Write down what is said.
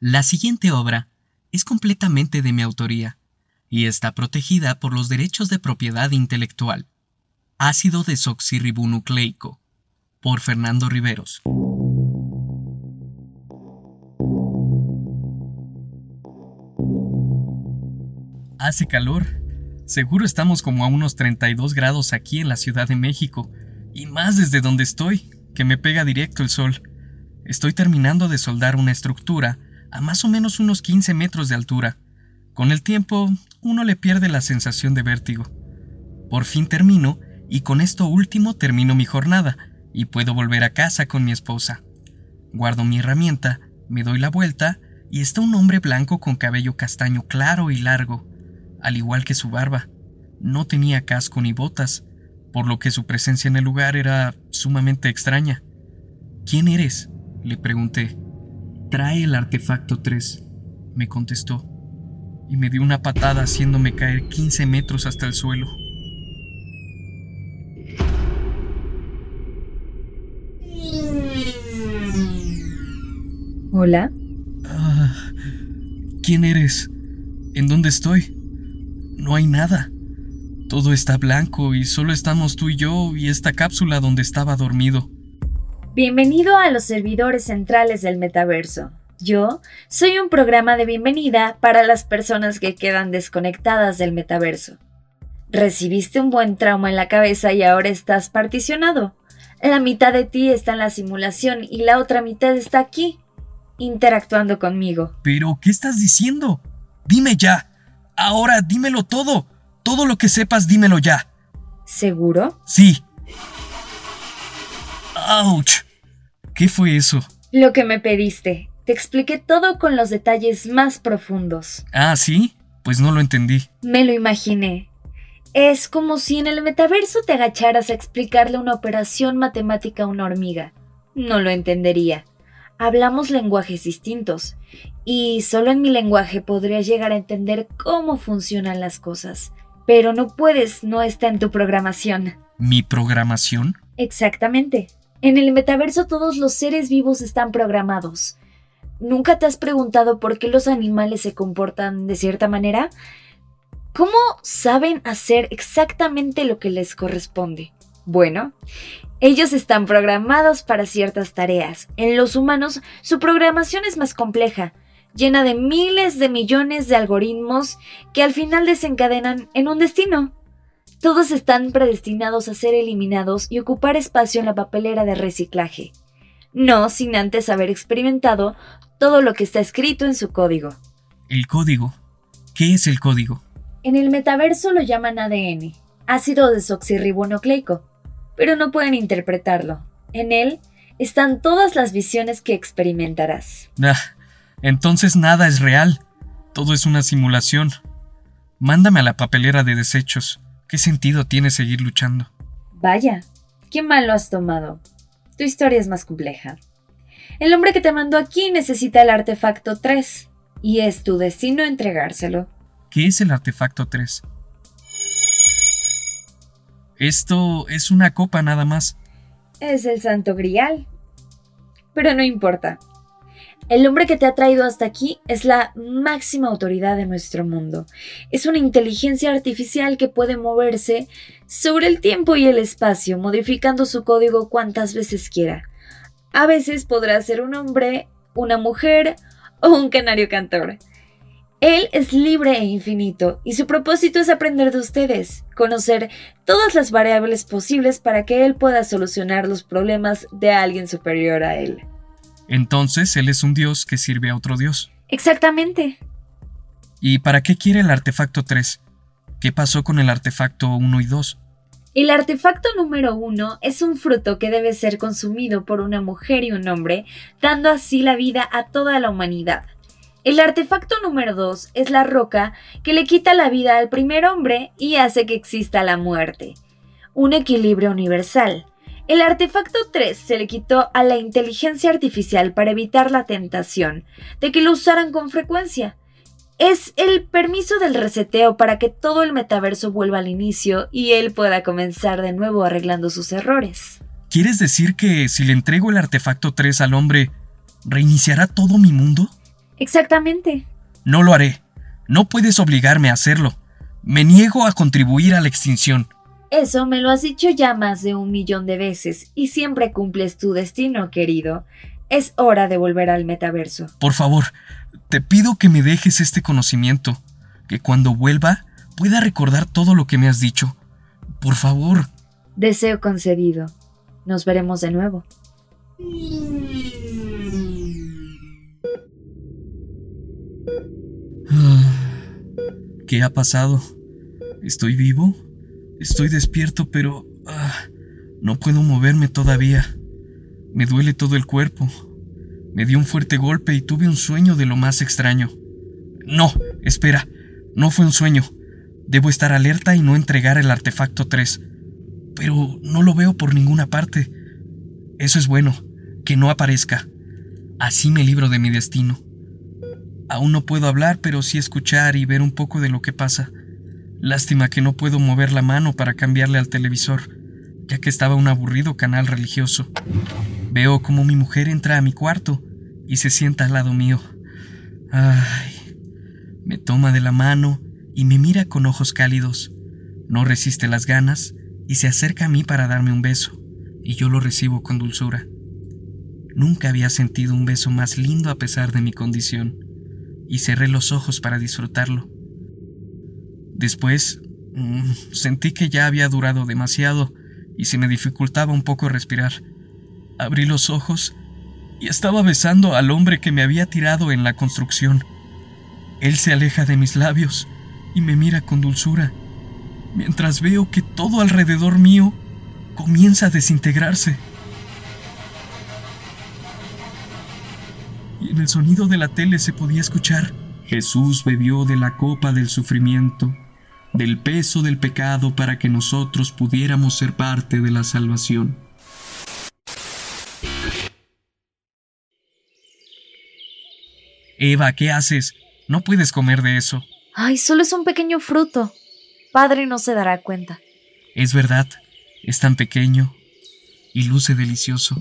La siguiente obra es completamente de mi autoría y está protegida por los derechos de propiedad intelectual. Ácido desoxirribonucleico por Fernando Riveros. Hace calor. Seguro estamos como a unos 32 grados aquí en la Ciudad de México, y más desde donde estoy, que me pega directo el sol. Estoy terminando de soldar una estructura a más o menos unos 15 metros de altura. Con el tiempo, uno le pierde la sensación de vértigo. Por fin termino, y con esto último termino mi jornada, y puedo volver a casa con mi esposa. Guardo mi herramienta, me doy la vuelta, y está un hombre blanco con cabello castaño claro y largo, al igual que su barba. No tenía casco ni botas, por lo que su presencia en el lugar era sumamente extraña. ¿Quién eres? le pregunté. Trae el artefacto 3, me contestó y me dio una patada haciéndome caer 15 metros hasta el suelo. Hola. Ah, ¿Quién eres? ¿En dónde estoy? No hay nada. Todo está blanco y solo estamos tú y yo y esta cápsula donde estaba dormido. Bienvenido a los servidores centrales del metaverso. Yo soy un programa de bienvenida para las personas que quedan desconectadas del metaverso. Recibiste un buen trauma en la cabeza y ahora estás particionado. La mitad de ti está en la simulación y la otra mitad está aquí, interactuando conmigo. Pero, ¿qué estás diciendo? Dime ya. Ahora dímelo todo. Todo lo que sepas, dímelo ya. ¿Seguro? Sí. ¡Auch! ¿Qué fue eso? Lo que me pediste. Te expliqué todo con los detalles más profundos. Ah, ¿sí? Pues no lo entendí. Me lo imaginé. Es como si en el metaverso te agacharas a explicarle una operación matemática a una hormiga. No lo entendería. Hablamos lenguajes distintos, y solo en mi lenguaje podrías llegar a entender cómo funcionan las cosas. Pero no puedes, no está en tu programación. ¿Mi programación? Exactamente. En el metaverso todos los seres vivos están programados. ¿Nunca te has preguntado por qué los animales se comportan de cierta manera? ¿Cómo saben hacer exactamente lo que les corresponde? Bueno, ellos están programados para ciertas tareas. En los humanos, su programación es más compleja, llena de miles de millones de algoritmos que al final desencadenan en un destino. Todos están predestinados a ser eliminados y ocupar espacio en la papelera de reciclaje. No sin antes haber experimentado todo lo que está escrito en su código. ¿El código? ¿Qué es el código? En el metaverso lo llaman ADN, ácido desoxirribonucleico, pero no pueden interpretarlo. En él están todas las visiones que experimentarás. Ah, entonces nada es real. Todo es una simulación. Mándame a la papelera de desechos. ¿Qué sentido tiene seguir luchando? Vaya, qué mal lo has tomado. Tu historia es más compleja. El hombre que te mandó aquí necesita el artefacto 3 y es tu destino entregárselo. ¿Qué es el artefacto 3? Esto es una copa nada más. Es el santo grial. Pero no importa. El hombre que te ha traído hasta aquí es la máxima autoridad de nuestro mundo. Es una inteligencia artificial que puede moverse sobre el tiempo y el espacio, modificando su código cuantas veces quiera. A veces podrá ser un hombre, una mujer o un canario cantor. Él es libre e infinito y su propósito es aprender de ustedes, conocer todas las variables posibles para que él pueda solucionar los problemas de alguien superior a él. Entonces, él es un dios que sirve a otro dios. Exactamente. ¿Y para qué quiere el artefacto 3? ¿Qué pasó con el artefacto 1 y 2? El artefacto número uno es un fruto que debe ser consumido por una mujer y un hombre, dando así la vida a toda la humanidad. El artefacto número dos es la roca que le quita la vida al primer hombre y hace que exista la muerte. Un equilibrio universal. El artefacto 3 se le quitó a la inteligencia artificial para evitar la tentación de que lo usaran con frecuencia es el permiso del reseteo para que todo el metaverso vuelva al inicio y él pueda comenzar de nuevo arreglando sus errores. ¿Quieres decir que si le entrego el artefacto 3 al hombre, reiniciará todo mi mundo? Exactamente. No lo haré. No puedes obligarme a hacerlo. Me niego a contribuir a la extinción. Eso me lo has dicho ya más de un millón de veces y siempre cumples tu destino, querido. Es hora de volver al metaverso. Por favor, te pido que me dejes este conocimiento, que cuando vuelva pueda recordar todo lo que me has dicho. Por favor. Deseo concedido. Nos veremos de nuevo. ¿Qué ha pasado? ¿Estoy vivo? Estoy despierto, pero... Ah, no puedo moverme todavía. Me duele todo el cuerpo. Me dio un fuerte golpe y tuve un sueño de lo más extraño. No, espera, no fue un sueño. Debo estar alerta y no entregar el artefacto 3. Pero no lo veo por ninguna parte. Eso es bueno, que no aparezca. Así me libro de mi destino. Aún no puedo hablar, pero sí escuchar y ver un poco de lo que pasa. Lástima que no puedo mover la mano para cambiarle al televisor, ya que estaba un aburrido canal religioso. Veo como mi mujer entra a mi cuarto y se sienta al lado mío. Ay, me toma de la mano y me mira con ojos cálidos. No resiste las ganas y se acerca a mí para darme un beso, y yo lo recibo con dulzura. Nunca había sentido un beso más lindo a pesar de mi condición, y cerré los ojos para disfrutarlo. Después, mm, sentí que ya había durado demasiado y se me dificultaba un poco respirar. Abrí los ojos y estaba besando al hombre que me había tirado en la construcción. Él se aleja de mis labios y me mira con dulzura, mientras veo que todo alrededor mío comienza a desintegrarse. Y en el sonido de la tele se podía escuchar, Jesús bebió de la copa del sufrimiento, del peso del pecado para que nosotros pudiéramos ser parte de la salvación. Eva, ¿qué haces? No puedes comer de eso. Ay, solo es un pequeño fruto. Padre no se dará cuenta. Es verdad, es tan pequeño y luce delicioso.